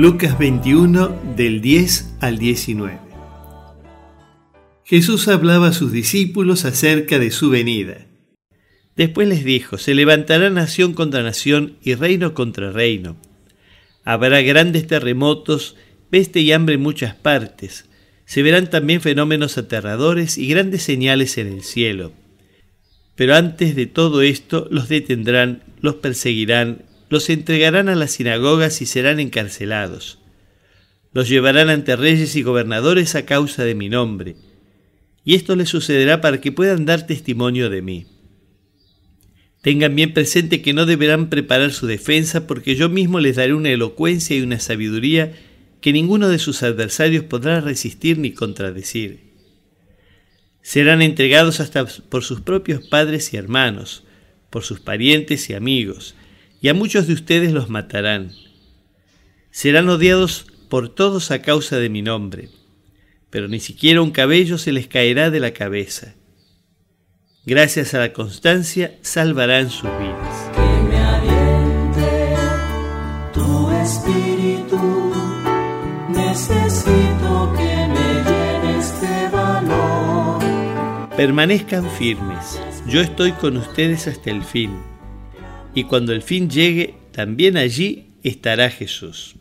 Lucas 21 del 10 al 19. Jesús hablaba a sus discípulos acerca de su venida. Después les dijo, se levantará nación contra nación y reino contra reino. Habrá grandes terremotos, peste y hambre en muchas partes. Se verán también fenómenos aterradores y grandes señales en el cielo. Pero antes de todo esto los detendrán, los perseguirán los entregarán a las sinagogas y serán encarcelados. Los llevarán ante reyes y gobernadores a causa de mi nombre. Y esto les sucederá para que puedan dar testimonio de mí. Tengan bien presente que no deberán preparar su defensa porque yo mismo les daré una elocuencia y una sabiduría que ninguno de sus adversarios podrá resistir ni contradecir. Serán entregados hasta por sus propios padres y hermanos, por sus parientes y amigos, y a muchos de ustedes los matarán. Serán odiados por todos a causa de mi nombre, pero ni siquiera un cabello se les caerá de la cabeza. Gracias a la constancia salvarán sus vidas. Que me aliente tu espíritu, necesito que me llenes de valor. Permanezcan firmes, yo estoy con ustedes hasta el fin y cuando el fin llegue, también allí estará Jesús.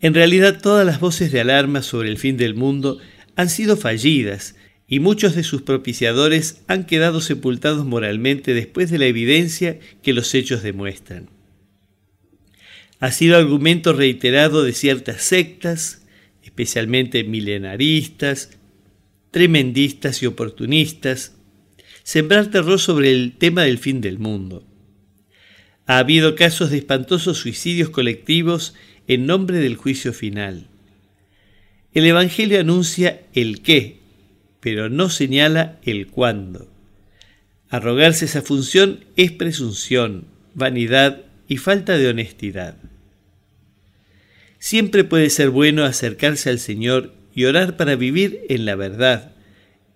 En realidad todas las voces de alarma sobre el fin del mundo han sido fallidas y muchos de sus propiciadores han quedado sepultados moralmente después de la evidencia que los hechos demuestran. Ha sido argumento reiterado de ciertas sectas, especialmente milenaristas, tremendistas y oportunistas, sembrar terror sobre el tema del fin del mundo. Ha habido casos de espantosos suicidios colectivos en nombre del juicio final. El Evangelio anuncia el qué, pero no señala el cuándo. Arrogarse esa función es presunción, vanidad y falta de honestidad. Siempre puede ser bueno acercarse al Señor y orar para vivir en la verdad,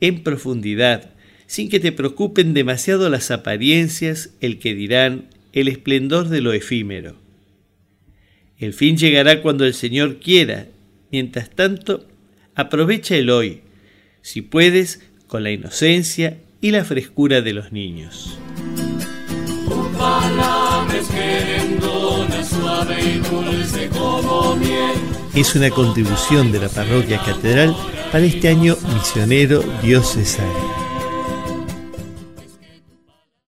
en profundidad, sin que te preocupen demasiado las apariencias, el que dirán, el esplendor de lo efímero. El fin llegará cuando el Señor quiera. Mientras tanto, aprovecha el hoy, si puedes, con la inocencia y la frescura de los niños. Es una contribución de la parroquia catedral para este año misionero diocesano.